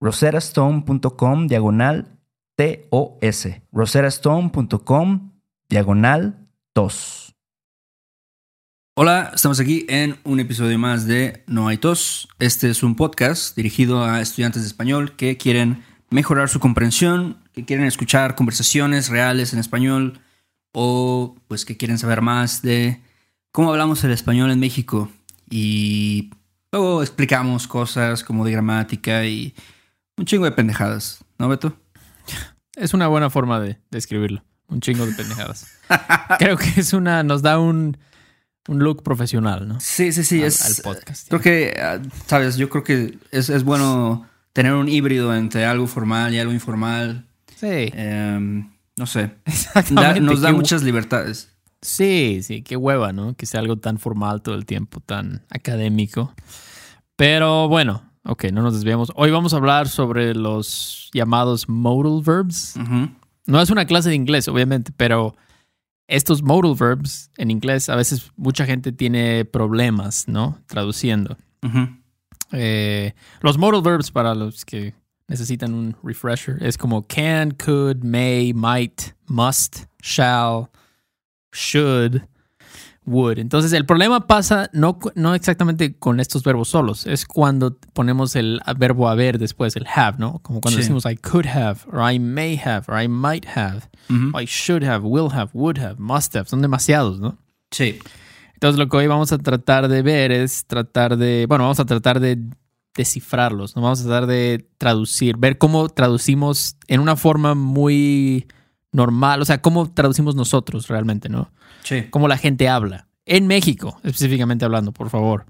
roserastone.com diagonal TOS. roserastone.com diagonal TOS. Hola, estamos aquí en un episodio más de No hay tos. Este es un podcast dirigido a estudiantes de español que quieren mejorar su comprensión, que quieren escuchar conversaciones reales en español o pues que quieren saber más de cómo hablamos el español en México y luego explicamos cosas como de gramática y un chingo de pendejadas, ¿no, Beto? Es una buena forma de describirlo. Un chingo de pendejadas. Creo que es una. Nos da un, un look profesional, ¿no? Sí, sí, sí. Al, es, al podcast. Creo que, ah, sabes, yo creo que es, es bueno tener un híbrido entre algo formal y algo informal. Sí. Em, no sé. Da- nos da muchas libertades. Sí, sí, qué hueva, ¿no? Que sea algo tan formal todo el tiempo, tan académico. Pero bueno, ok, no nos desviamos. Hoy vamos a hablar sobre los llamados modal verbs. No es una clase de inglés, obviamente, pero estos modal verbs en inglés a veces mucha gente tiene problemas, ¿no? Traduciendo. Eh, los modal verbs para los que necesitan un refresher es como can, could, may, might, must, shall, should, would. Entonces el problema pasa no, no exactamente con estos verbos solos, es cuando ponemos el verbo haber después, el have, ¿no? Como cuando Sí. decimos I could have, or I may have, or I might have, or I should have, will have, would have, must have. Son demasiados, ¿no? Sí. Entonces lo que hoy vamos a tratar de ver es tratar de, bueno, vamos a tratar de descifrarlos, ¿no? Vamos a tratar de traducir, ver cómo traducimos en una forma muy normal, o sea, cómo traducimos nosotros realmente, ¿no? Sí. Cómo la gente habla. En México, específicamente hablando, por favor.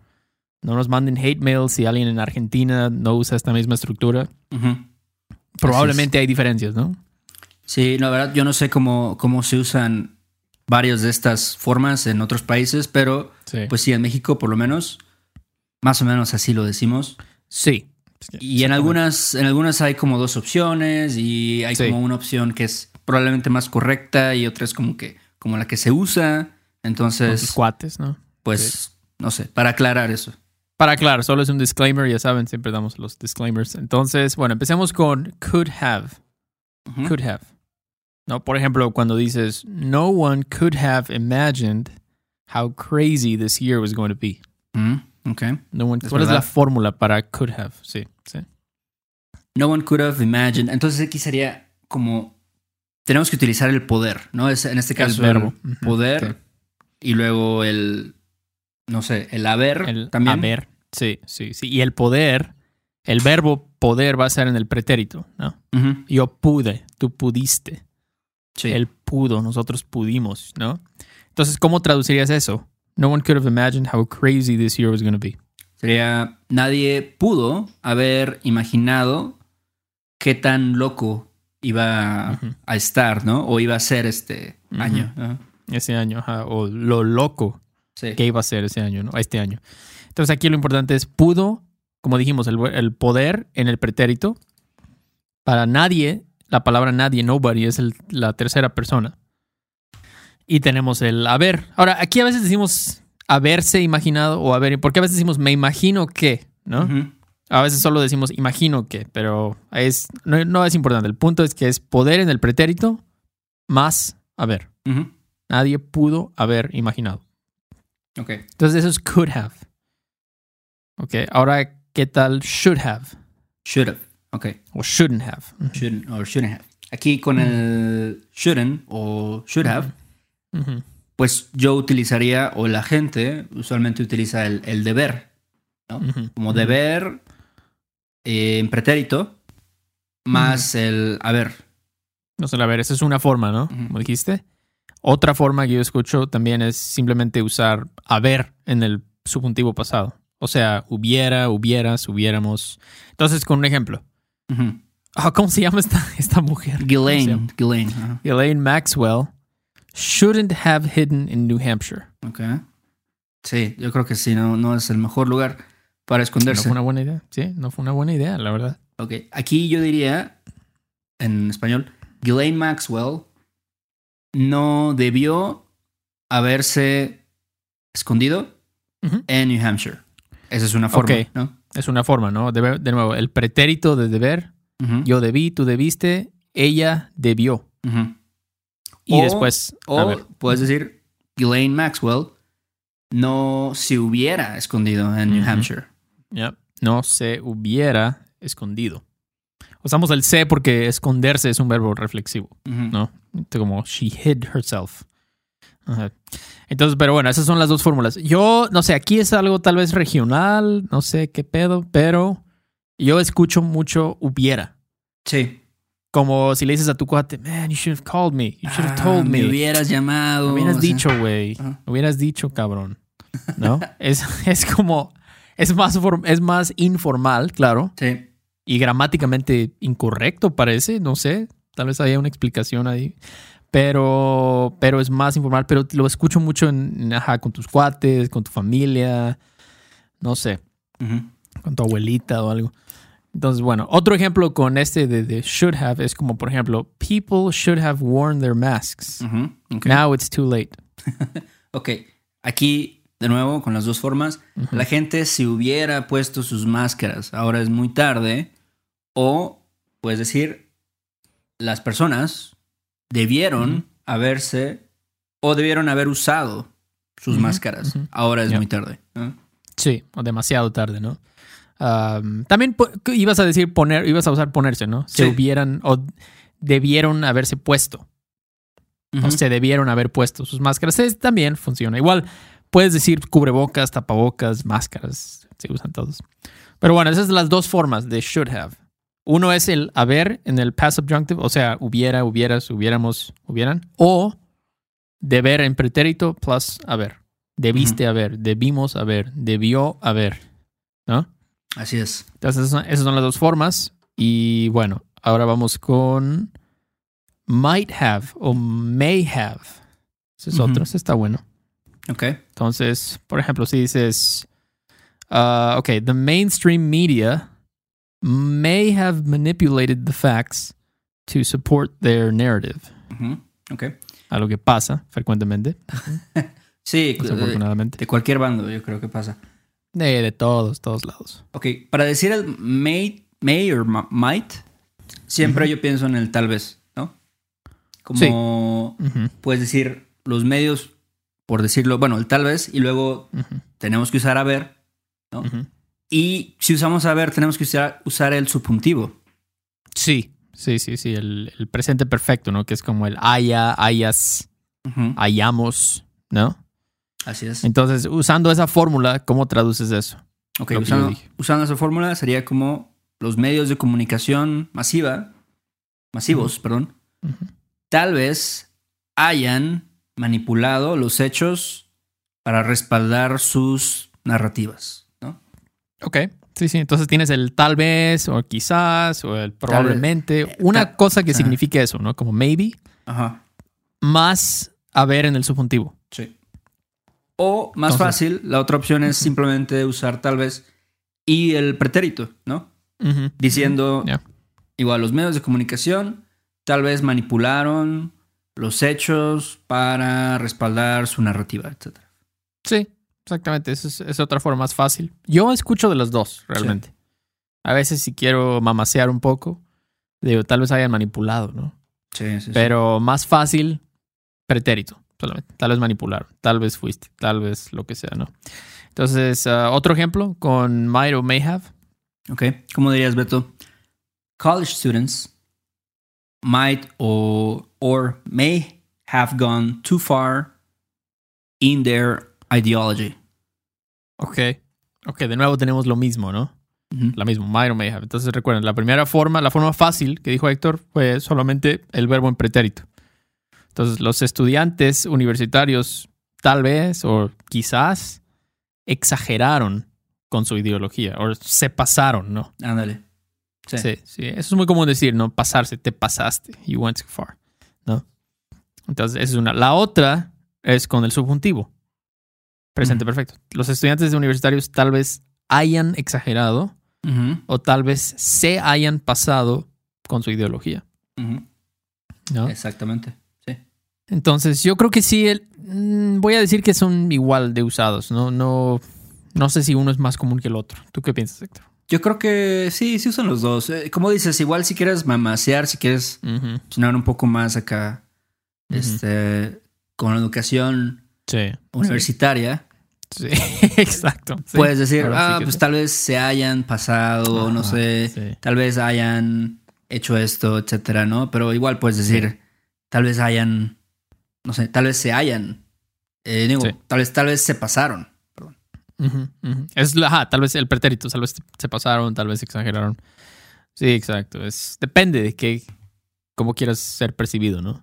No nos manden hate mail si alguien en Argentina no usa esta misma estructura. Probablemente hay diferencias, ¿no? Sí, la verdad, yo no sé cómo, cómo se usan varias de estas formas en otros países, pero Sí. pues sí, en México por lo menos, más o menos así lo decimos. sí. Y en algunas, en algunas hay como dos opciones y hay Sí. como una opción que es probablemente más correcta y otra es como que como la que se usa. Con tus Entonces, cuates, ¿no? pues, no sé, para aclarar eso. Para aclarar, solo es un disclaimer, ya saben, siempre damos los disclaimers. Entonces, bueno, empecemos con could have. Could have. No, por ejemplo, cuando dices no one could have imagined how crazy this year was going to be. Ujú, ok. No one, Es ¿Cuál es verdad. la fórmula para could have? Sí, sí. No one could have imagined. Entonces aquí sería como tenemos que utilizar el poder, ¿no? Es en este caso el verbo. el poder y luego el no sé, el haber. El también. haber. Sí, sí, sí. Y el poder, el verbo poder va a ser en el pretérito, ¿no? Yo pude, tú pudiste. Sí. Él pudo, nosotros pudimos, ¿no? Entonces, ¿cómo traducirías eso? No one could have imagined how crazy this year was going to be. Sería, nadie pudo haber imaginado qué tan loco iba a estar, ¿no? O iba a ser este año. Ese año, ajá, o lo loco Sí. que iba a ser ese año, ¿no? Este año. Entonces, aquí lo importante es pudo, como dijimos, el, el poder en el pretérito. Para nadie, la palabra nadie, nobody, es el- la tercera persona. Y tenemos el haber. Ahora, aquí a veces decimos haberse imaginado o haber, porque a veces decimos me imagino que, ¿no? Ujú. A veces solo decimos imagino que, pero es, no, no es importante. El punto es que es poder en el pretérito más haber. Ujú. Nadie pudo haber imaginado. Ok. Entonces eso es could have. Ok, ahora, ¿qué tal should have? Should have. Ok. O shouldn't have. Shouldn't or shouldn't have. Aquí con el shouldn't o should have, pues yo utilizaría, o la gente usualmente utiliza el, el deber. Como deber eh, en pretérito más el haber. No sé, a ver, esa es una forma, ¿no? Como dijiste. Otra forma que yo escucho también es simplemente usar haber en el subjuntivo pasado. O sea, hubiera, hubieras, hubiéramos. Entonces, con un ejemplo. Ah, ¿Cómo se llama esta, esta mujer? ¿Cómo se Ghislaine. Ghislaine. Elaine Maxwell shouldn't have hidden in New Hampshire. Ok. Sí, yo creo que sí, no, no es el mejor lugar para No esconderse. fue una buena idea. Sí, no fue una buena idea, la verdad. Ok, aquí yo diría, en español, Ghislaine Maxwell no debió haberse escondido en New Hampshire. Esa es una forma. ¿no? Es una forma, ¿no? Debe- de nuevo, el pretérito de deber. Yo debí, tú debiste, ella debió. Y O- después, a O ver, puedes decir, Ghislaine Maxwell no se hubiera escondido en New. Hampshire. Ya, no se hubiera escondido. Usamos el se porque esconderse es un verbo reflexivo. ¿no? Como she hid herself. Ajá. Entonces, pero bueno, esas son las dos fórmulas. Yo, no sé, aquí es algo tal vez regional, no sé qué pedo, pero yo escucho mucho hubiera. Sí. Como si le dices a tu cuate, man, you should have called me. You should have Ah, told me. Me hubieras llamado. Me hubieras dicho, güey. Me hubieras dicho, cabrón. ¿No? es, es como. Es más, es más informal, claro. Sí. Y gramáticamente incorrecto, parece. No sé. Tal vez haya una explicación ahí. Pero, pero es más informal. Pero lo escucho mucho en, ajá, con tus cuates, con tu familia. No sé. Con tu abuelita o algo. Entonces, bueno, otro ejemplo con este de, de should have es como, por ejemplo, people should have worn their masks. Now it's too late. Ok, aquí de nuevo con las dos formas, la gente si hubiera puesto sus máscaras, ahora es muy tarde, o puedes decir, las personas debieron haberse o debieron haber usado sus máscaras, ahora es muy tarde. ¿no? Sí, o demasiado tarde, ¿no? Am, también ibas a decir poner, ibas a usar ponerse, ¿no? Se Sí. hubieran o debieron haberse puesto. O se debieron haber puesto sus máscaras. Es- también funciona. Igual puedes decir cubrebocas, tapabocas, máscaras. Se usan todos. Pero bueno, esas son las dos formas de should have. Uno es el haber en el past subjunctive, o sea, hubiera, hubieras, hubiéramos, hubieran. O deber en pretérito plus haber. Debiste haber, debimos haber, debió haber. ¿No? Así es. Entonces, esas son, las dos formas. Y bueno, ahora vamos con might have o may have. Ese es otro, ese está bueno. Ok. Entonces, por ejemplo, si dices, uh, ok, the mainstream media may have manipulated the facts to support their narrative. Ujú. Ok. A lo que pasa frecuentemente, Sí, desafortunadamente. de cualquier bando yo creo que pasa. De, de todos, todos lados. Ok, para decir el may, may or might, siempre yo pienso en el tal vez, ¿no? Como puedes decir los medios, por decirlo, bueno, el tal vez, y luego tenemos que usar haber, ¿no? ujú. Y si usamos haber, tenemos que usar, usar el subjuntivo. Sí, sí, sí, sí, el, el presente perfecto, ¿no? Que es como el haya, hayas, Ujú, hayamos, ¿no? Así es. Entonces, usando esa fórmula, ¿cómo traduces eso? Ok, usando, usando esa fórmula sería como los medios de comunicación masiva, masivos, perdón, tal vez hayan manipulado los hechos para respaldar sus narrativas, ¿no? Ok. Sí, sí. Entonces tienes el tal vez, o quizás, o el probablemente. Una cosa que signifique eso, ¿no? Como maybe. Ajá. Más a ver en el subjuntivo. Sí. O más Entonces- fácil, la otra opción es simplemente usar tal vez y el pretérito, ¿no? Diciendo, igual, los medios de comunicación tal vez manipularon los hechos para respaldar su narrativa, etc. Sí, exactamente. Esa es, es otra forma más fácil. Yo escucho de los dos, realmente. A veces si quiero mamasear un poco, digo, tal vez hayan manipulado, ¿no? Sí, sí, sí. Pero más fácil, pretérito, solamente. Tal vez manipularon, tal vez fuiste, tal vez lo que sea, ¿no? Entonces, ah, otro ejemplo con might o may have. Ok, ¿cómo dirías, Beto? College students might or, or may have gone too far in their ideology. Ok. Ok, de nuevo tenemos lo mismo, ¿no? La misma, might or may have. Entonces recuerden, la primera forma, la forma fácil que dijo Héctor fue solamente el verbo en pretérito. Entonces los estudiantes universitarios tal vez o quizás exageraron con su ideología o se pasaron, ¿no? Ándale. Sí. Sí, sí. Eso es muy común decir, ¿no? Pasarse, te pasaste. You went too far, ¿no? Entonces, esa es una. La otra es con el subjuntivo. Presente perfecto. Los estudiantes universitarios tal vez hayan exagerado o tal vez se hayan pasado con su ideología. Exactamente. Sí. Entonces, yo creo que sí, el- mm, voy a decir que son igual de usados, ¿no? No, no sé si uno es más común que el otro. ¿Tú qué piensas, Héctor? Yo creo que sí, sí usan los dos. Eh, como dices, igual si quieres mamasear, si quieres sonar un poco más acá, este, con educación Sí. universitaria, Sí, exacto. Sí. puedes decir, Ahora ah, pues tal vez se hayan pasado, no sé, tal vez hayan hecho esto, etcétera, ¿no? Pero igual puedes decir, tal vez hayan, no sé, tal vez se hayan, eh, digo, tal vez, tal vez se pasaron. Es ajá, tal vez el pretérito, tal vez se pasaron, tal vez exageraron. Sí, exacto. Es, depende de qué, cómo quieras ser percibido, ¿no?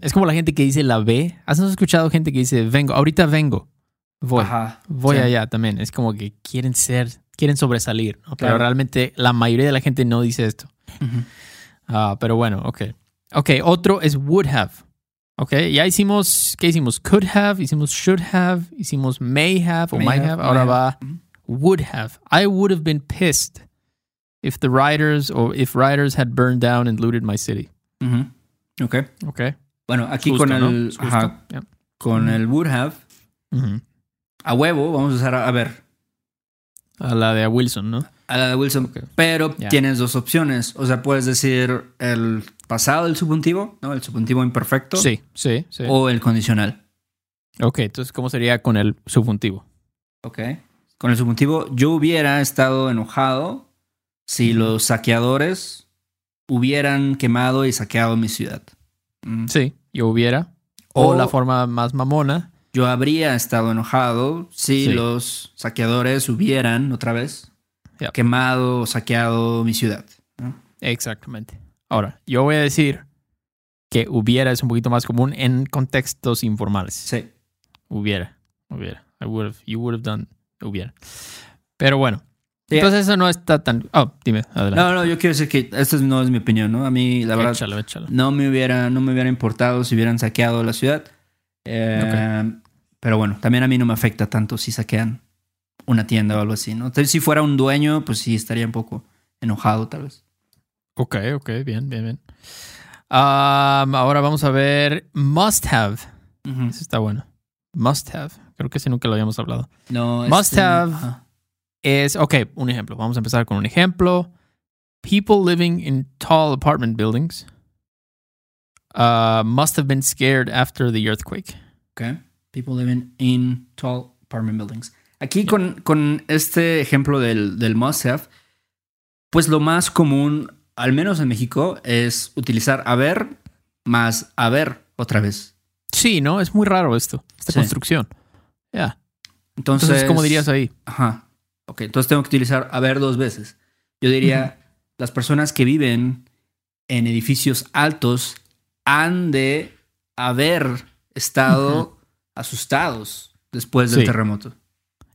Es como la gente que dice la B. ¿Has escuchado gente que dice vengo? Ahorita vengo. Voy. Ajá. Voy sí. allá también. Es como que quieren ser, quieren sobresalir, ¿no? Pero realmente la mayoría de la gente no dice esto. Ah, pero bueno, ok. Ok, otro es would have. Ok, ya hicimos, ¿qué hicimos? Could have, hicimos should have, hicimos may have o May might have, have. Ahora may va would have. I would have been pissed if the riders or if riders had burned down and looted my city. Ujú. Ok. Ok. Bueno, aquí Justo, con el, ajá, Yeah. con el would have, a huevo, vamos a usar, a, a ver, A la de Wilson, ¿no? A la de Wilson, pero tienes dos opciones. O sea, puedes decir el pasado del subjuntivo, ¿no? El subjuntivo imperfecto. Sí, sí, sí. O el condicional. Ok, entonces, ¿cómo sería con el subjuntivo? Ok. Con el subjuntivo, yo hubiera estado enojado si los saqueadores hubieran quemado y saqueado mi ciudad. Mm. Sí, yo hubiera. O, O- la forma más mamona. Yo habría estado enojado si Sí. los saqueadores hubieran, otra vez, Yep. quemado saqueado mi ciudad. ¿no? Exactamente. Ahora, yo voy a decir que hubiera es un poquito más común en contextos informales. Sí. Hubiera, hubiera. I would have, you would have done, hubiera. Pero bueno, Sí. entonces eso no está tan... Oh, dime, adelante. No, no, yo quiero decir que esta no es mi opinión, ¿no? A mí, la verdad, échalo, échalo. no me hubiera, no me hubiera importado si hubieran saqueado la ciudad. Eh, Pero bueno, también a mí no me afecta tanto si saquean una tienda o algo así, ¿no? Entonces, si fuera un dueño, pues sí estaría un poco enojado, tal vez. Ok, ok, bien, bien, bien. Um, ahora vamos a ver must have. Eso está bueno. Must have. Creo que ese nunca lo habíamos hablado. No, Must este, have. Es, ok, un ejemplo. Vamos a empezar con un ejemplo. People living in tall apartment buildings uh, must have been scared after the earthquake. Ok. People living in tall apartment buildings. Aquí con, con este ejemplo del, del must have, pues lo más común, al menos en México, es utilizar haber más haber otra vez. Sí, ¿no? Es muy raro esto, esta Sí. construcción. Ya. Entonces, Entonces, ¿cómo dirías ahí? Ajá. Ok, entonces tengo que utilizar haber dos veces. Yo diría, las personas que viven en edificios altos han de haber estado asustados después del Sí. terremoto.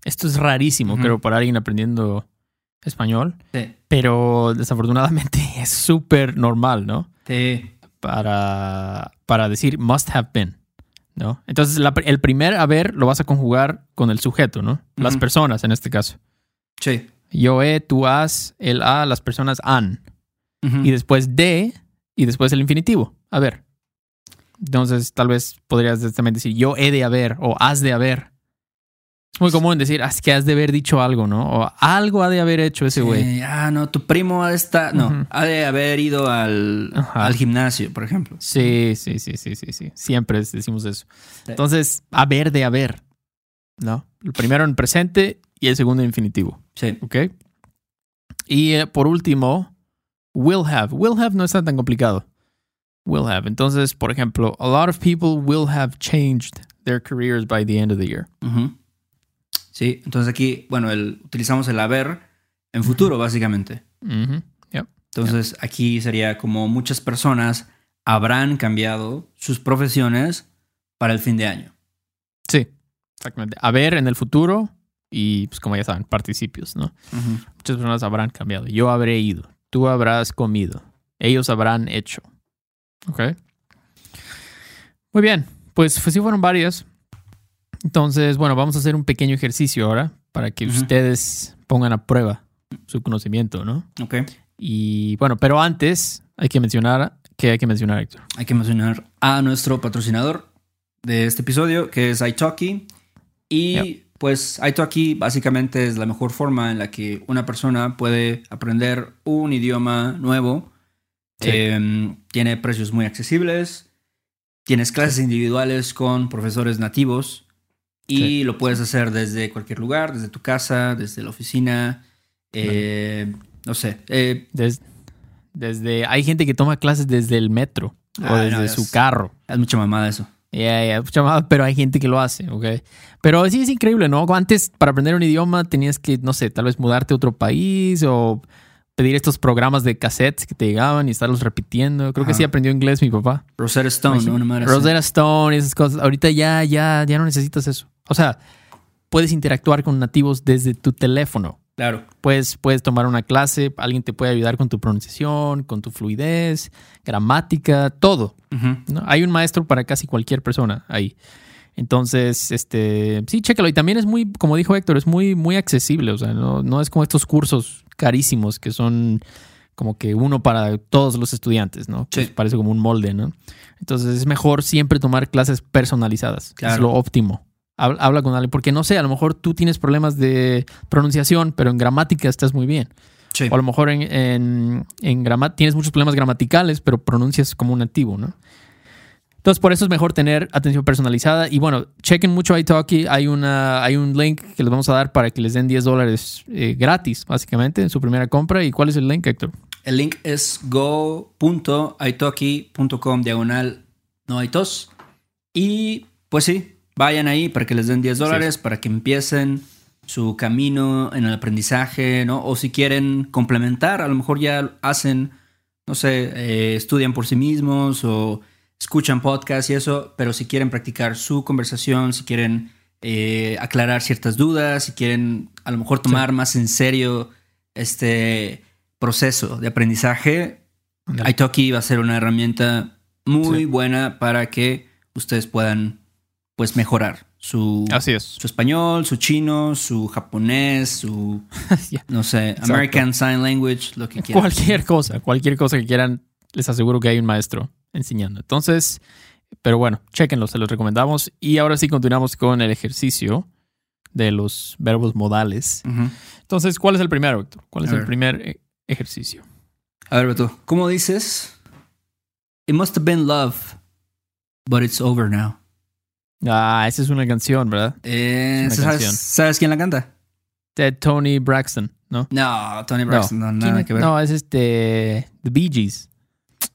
Esto es rarísimo, Ujú. creo, para alguien aprendiendo español. Sí. Pero desafortunadamente es súper normal, ¿no? Sí. Para, para decir must have been, ¿no? Entonces, la- el primer haber lo vas a conjugar con el sujeto, ¿no? Las personas en este caso. Sí. Yo he, tú has, el a, las personas han. Y después de, y después el infinitivo. A ver. Entonces, tal vez podrías también decir yo he de haber o has de haber. Es muy común decir, "Ah, es que has de haber dicho algo, ¿no? O algo ha de haber hecho ese güey. Sí, Ah, no, tu primo ha de estar. No, Ujú. ha de haber ido al, al gimnasio, por ejemplo. Sí, sí, sí, sí, sí, sí. Siempre decimos eso. Sí. Entonces, haber de haber, ¿no? El primero en presente y el segundo en infinitivo, Sí. ¿ok? Y eh, por último, will have. Will have no está tan complicado. Will have. Entonces, por ejemplo, a lot of people will have changed their careers by the end of the year. Ujú. Sí, entonces aquí, bueno, el, utilizamos el haber en futuro, básicamente. Entonces aquí sería como muchas personas habrán cambiado sus profesiones para el fin de año. Sí, exactamente. Haber en el futuro y, pues como ya saben, participios, ¿no? Muchas personas habrán cambiado. Yo habré ido. Tú habrás comido. Ellos habrán hecho. ¿Ok? Muy bien. Pues, pues sí fueron varias. Entonces, bueno, vamos a hacer un pequeño ejercicio ahora para que ustedes pongan a prueba su conocimiento, ¿no? Ok. Y bueno, pero antes hay que mencionar, ¿qué hay que mencionar, Héctor? Hay que mencionar a nuestro patrocinador de este episodio, que es italki. Y pues italki básicamente es la mejor forma en la que una persona puede aprender un idioma nuevo. Sí. Eh, tiene precios muy accesibles. Tienes clases individuales con profesores nativos. Y Sí. lo puedes hacer desde cualquier lugar, desde tu casa, desde la oficina. eh, no sé. eh, Des- desde, hay gente que toma clases desde el metro o Ah, desde no, su es- carro. es mucha mamada eso. Ya, ya, mucha más, pero hay gente que lo hace, ¿ok? Pero sí es increíble, ¿no? Antes, para aprender un idioma, tenías que, no sé, tal vez mudarte a otro país o pedir estos programas de cassettes que te llegaban y estarlos repitiendo. Creo que sí aprendió inglés mi papá. Rosetta Stone, ¿no? Madre así. Rosetta Stone y esas cosas. Ahorita ya, ya, ya no necesitas eso. O sea, puedes interactuar con nativos desde tu teléfono. Claro. Puedes, puedes tomar una clase, alguien te puede ayudar con tu pronunciación, con tu fluidez, gramática, todo. Hay un maestro para casi cualquier persona ahí. Entonces, este, sí, chécalo. Y también es muy, como dijo Héctor, es muy, muy accesible. O sea, no, no es como estos cursos carísimos que son como que uno para todos los estudiantes, ¿no? Que Sí. parece como un molde, ¿no? Entonces es mejor siempre tomar clases personalizadas. Es Claro. lo óptimo. Habla, con alguien, porque no sé, a lo mejor tú tienes problemas de pronunciación, pero en gramática estás muy bien. Sí. O a lo mejor en, en, en grama- tienes muchos problemas gramaticales, pero pronuncias como un nativo, ¿no? Entonces, por eso es mejor tener atención personalizada. Y bueno, chequen mucho iTalki. Hay, una, hay un link que les vamos a dar para que les den 10 dólares eh, gratis, básicamente, en su primera compra. ¿Y cuál es el link, Héctor? El link es go.italki.com diagonal no hay tos. Y pues sí, vayan ahí para que les den 10 dólares, para que empiecen su camino en el aprendizaje, ¿no? O si quieren complementar, a lo mejor ya hacen, no sé, eh, estudian por sí mismos o escuchan podcasts y eso, pero si quieren practicar su conversación, si quieren eh, aclarar ciertas dudas, si quieren a lo mejor tomar más en serio este proceso de aprendizaje, Ándale. Italki va a ser una herramienta muy Sí. buena para que ustedes puedan pues mejorar su, Así es. su español, su chino, su japonés, su no sé, Exacto. American Sign Language, lo que quieran. Cualquier cosa, cualquier cosa que quieran, les aseguro que hay un maestro enseñando. Entonces, pero bueno, chequenlo, se los recomendamos. Y ahora sí continuamos con el ejercicio de los verbos modales. Entonces, ¿cuál es el primero, Héctor? ¿Cuál es el primer eh, ejercicio? A ver, Beto, ¿cómo dices? It must have been love, but it's over now. Ah, esa es una canción, ¿verdad? Eh, Es una ¿sabes, canción. ¿Sabes quién la canta? De Tony Braxton, ¿no? No, Tony Braxton, no, nada ¿Quién- que ver. No, es este. The Bee Gees.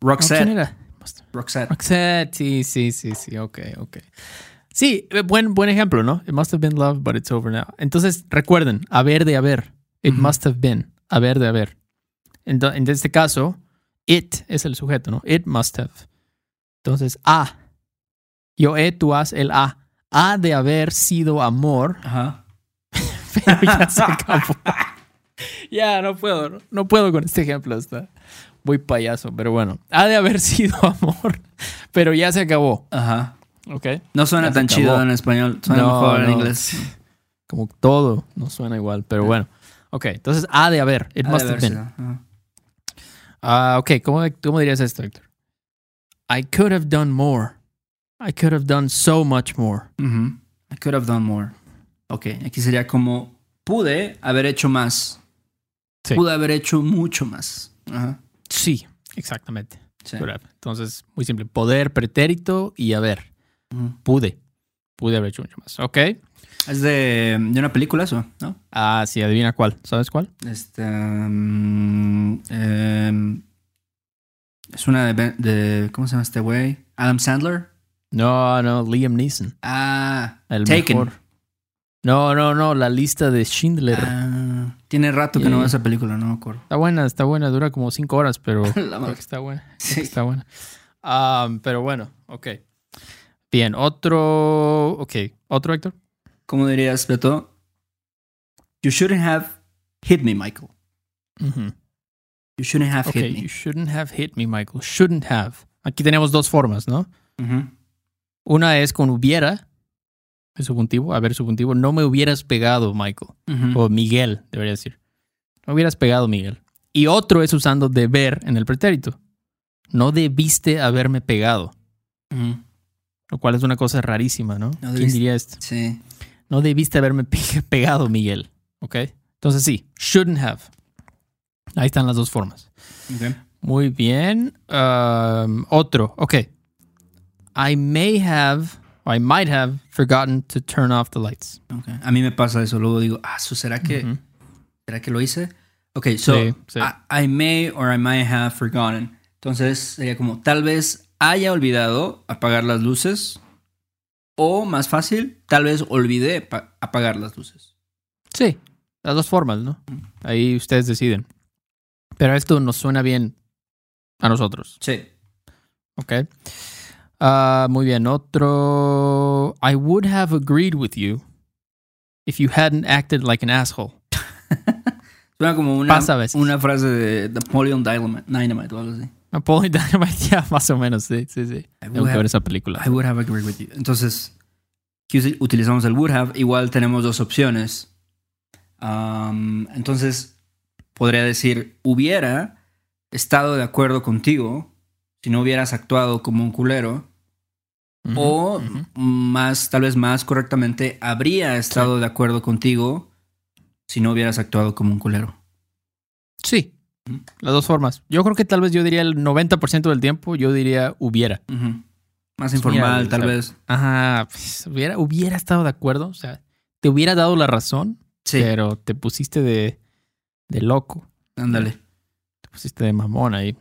No, Roxette. ¿Quién era? Roxette. Roxette, sí, sí, sí, sí, ok, ok. Sí, eh, buen, buen ejemplo, ¿no? It must have been love, but it's over now. Entonces, recuerden, haber de haber. It must have been. Haber de haber. Ento- En, este caso, it es el sujeto, ¿no? It must have. Entonces, A. Yo he, tú has, el A. Ha de haber sido amor, Ajá. pero ya se acabó. ya, no puedo, no, no puedo con este ejemplo. Está muy payaso, pero bueno. Ha de haber sido amor, pero ya se acabó. Ajá. ¿Ok? No suena Ya tan chido en español, suena No, mejor en no. inglés. Como todo no suena igual, pero bueno. Ok, entonces ha de haber. It Ha must have been. Ah, ok, ¿cómo, ¿cómo dirías esto, Héctor? I could have done more. I could have done so much more. I could have done more. Ok, aquí sería como pude haber hecho más. Sí. Pude haber hecho mucho más. Ajá. Sí, exactamente. Sí. Entonces, muy simple. Poder, pretérito y haber. Pude. Pude haber hecho mucho más. Ok. Es de, de una película eso, ¿no? Ah, sí, adivina cuál. ¿Sabes cuál? Este. mm, em, es una de, de- ¿Cómo se llama este güey? Adam Sandler. No, no, Liam Neeson. Ah, El Taken. mejor. No, no, no, la lista de Schindler. Ah, tiene rato que no Yeah. veo esa película, no me acuerdo. Está buena, está buena, dura como cinco horas, pero La creo que está buena. Sí. que Está buena. Ah, pero bueno, ok. Bien, otro. Ok, otro, Héctor. ¿Cómo dirías, Beto? You shouldn't have hit me, Michael. You shouldn't have hit me. you shouldn't have hit me, Michael. Shouldn't have. Aquí tenemos dos formas, ¿no? Una es con hubiera, el subjuntivo, a ver, subjuntivo. No me hubieras pegado, Michael. O Miguel, debería decir. No hubieras pegado, Miguel. Y otro es usando deber en el pretérito. No debiste haberme pegado. Lo cual es una cosa rarísima, ¿no? ¿Quién debiste- diría esto? Sí. No debiste haberme pe- pegado, Miguel. ¿Ok? Entonces sí, shouldn't have. Ahí están las dos formas. Muy bien. Um, otro. Ok. I may have, I might have forgotten to turn off the lights. Ok. A mí me pasa eso. Luego digo, ah, ¿so ¿será que, Ujú. ¿será que lo hice? Ok, so Sí, sí. I, I may or I might have forgotten. Entonces sería como, tal vez haya olvidado apagar las luces. O más fácil, tal vez olvidé pa- apagar las luces. Sí, las dos formas, ¿no? Ahí ustedes deciden. Pero esto nos suena bien a nosotros, Sí. ¿ok? Ah, muy bien, otro. I would have agreed with you if you hadn't acted like an asshole. Suena como una, Pasa a veces. una frase de Napoleon Dynamite, o algo así. Napoleon Dynamite, ya, más o menos, sí, sí, sí. Tengo que ver esa película. I would have agreed with you. Entonces, aquí utilizamos el would have. Igual tenemos dos opciones. Um, entonces, podría decir, hubiera estado de acuerdo contigo si no hubieras actuado como un culero. O más, tal vez más correctamente, habría estado de acuerdo contigo si no hubieras actuado como un culero. Sí, las dos formas. Yo creo que tal vez yo diría el 90% del tiempo, yo diría hubiera. Más informal, mira, tal o sea, vez. Ajá, pues, hubiera, hubiera estado de acuerdo, o sea, te hubiera dado la razón, Sí, pero te pusiste de, de loco, ándale. te pusiste de mamón ahí.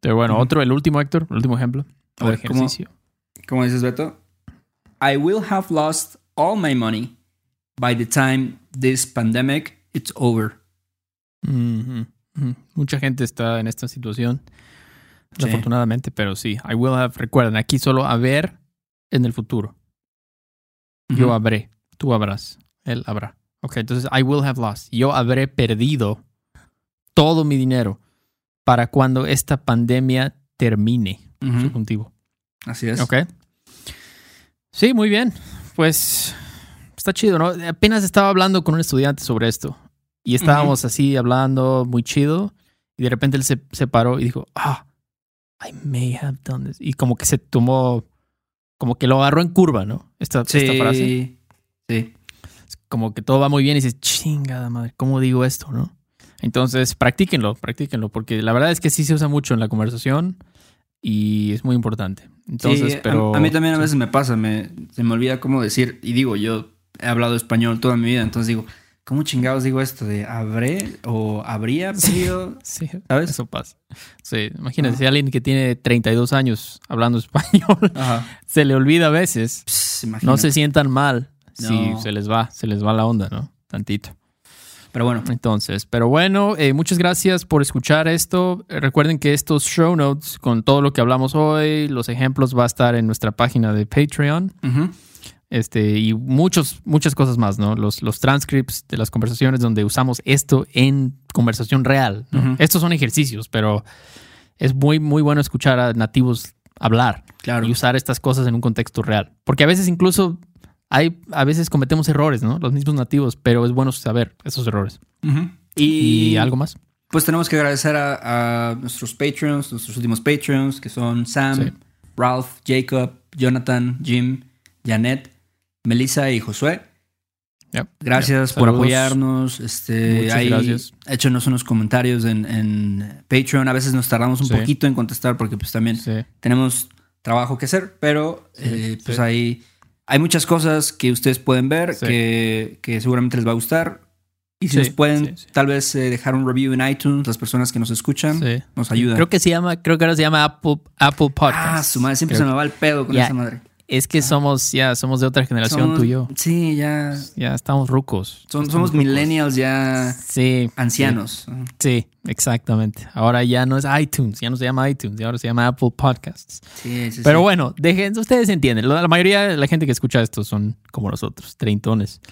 Pero bueno, otro, el último, Héctor, el último ejemplo. A ejercicio. ¿Cómo dices, Beto? I will have lost all my money by the time this pandemic it's over. Mucha gente está en esta situación, Sí. desafortunadamente, pero sí, I will have, recuerden, aquí solo haber en el futuro. Yo habré, tú habrás, él habrá. Ok, entonces I will have lost. Yo habré perdido todo mi dinero para cuando esta pandemia termine. Subjuntivo. Así es. Ok. Sí, muy bien. Pues está chido, ¿no? Apenas estaba hablando con un estudiante sobre esto y estábamos así hablando muy chido y de repente él se, se paró y dijo, ah, I may have done this. Y como que se tomó, como que lo agarró en curva, ¿no? Esta, Sí. esta frase. Sí. Como que todo va muy bien y dices, chingada madre, ¿cómo digo esto, no? Entonces, practíquenlo, practíquenlo, porque la verdad es que sí se usa mucho en la conversación y es muy importante. Entonces, Sí, a- pero... a, mí también a sí. veces me pasa, me, se me olvida cómo decir, y digo, yo he hablado español toda mi vida, entonces digo, ¿cómo chingados digo esto de habré o habría Sí. perdido? Sí, ¿Sabes? eso pasa. Sí, imagínense, Ajá. si alguien que tiene 32 años hablando español Ajá. se le olvida a veces, Pss, no imagínate. se sientan mal si se les va, se les va la onda, ¿no? Tantito. Pero bueno. Entonces, pero bueno, eh, muchas gracias por escuchar esto. Eh, Recuerden que estos show notes con todo lo que hablamos hoy, los ejemplos va a estar en nuestra página de Patreon. Este, y muchos, muchas cosas más, ¿no? Los, los transcripts de las conversaciones donde usamos esto en conversación real. Estos son ejercicios, pero es muy, muy bueno escuchar a nativos hablar Claro. y usar estas cosas en un contexto real. Porque a veces incluso hay, a veces cometemos errores, ¿no? Los mismos nativos, pero es bueno saber esos errores. ¿Y, Y, algo más? Pues tenemos que agradecer a, a nuestros Patreons, nuestros últimos Patreons, que son Sam, Sí. Ralph, Jacob, Jonathan, Jim, Janet, Melissa y Josué. Yep. Gracias Yep. por apoyarnos. Este, Muchas ahí, gracias. Échenos unos comentarios en, en Patreon. A veces nos tardamos un Sí. poquito en contestar porque pues también Sí. tenemos trabajo que hacer, pero eh, pues ahí hay muchas cosas que ustedes pueden ver Sí. que, que seguramente les va a gustar. Y si Sí, nos pueden sí, sí. tal vez eh, dejar un review en iTunes, las personas que nos escuchan, Sí. nos ayudan. Creo que se llama, creo que ahora se llama Apple, Apple Podcast. ah, su madre, siempre Creo se me va el pedo con esa madre. Es que somos, ya, somos de otra generación, Somos- tú y yo. Sí, ya. Ya estamos rucos. Son- Estamos somos rucos. millennials ya Sí. ancianos. Sí, exactamente. Ahora ya no es iTunes, ya no se llama iTunes, ahora se llama Apple Podcasts. Sí, sí, Pero sí. bueno, dejen, ustedes entienden. La mayoría de la gente que escucha esto son como nosotros, treintones.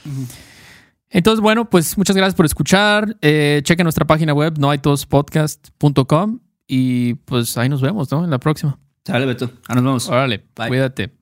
Entonces, bueno, pues muchas gracias por escuchar. Eh, chequen nuestra página web, noaitospodcast.com y pues ahí nos vemos, ¿no? En la próxima. Sale, Beto. Ahora nos vemos. Órale, Bye. cuídate.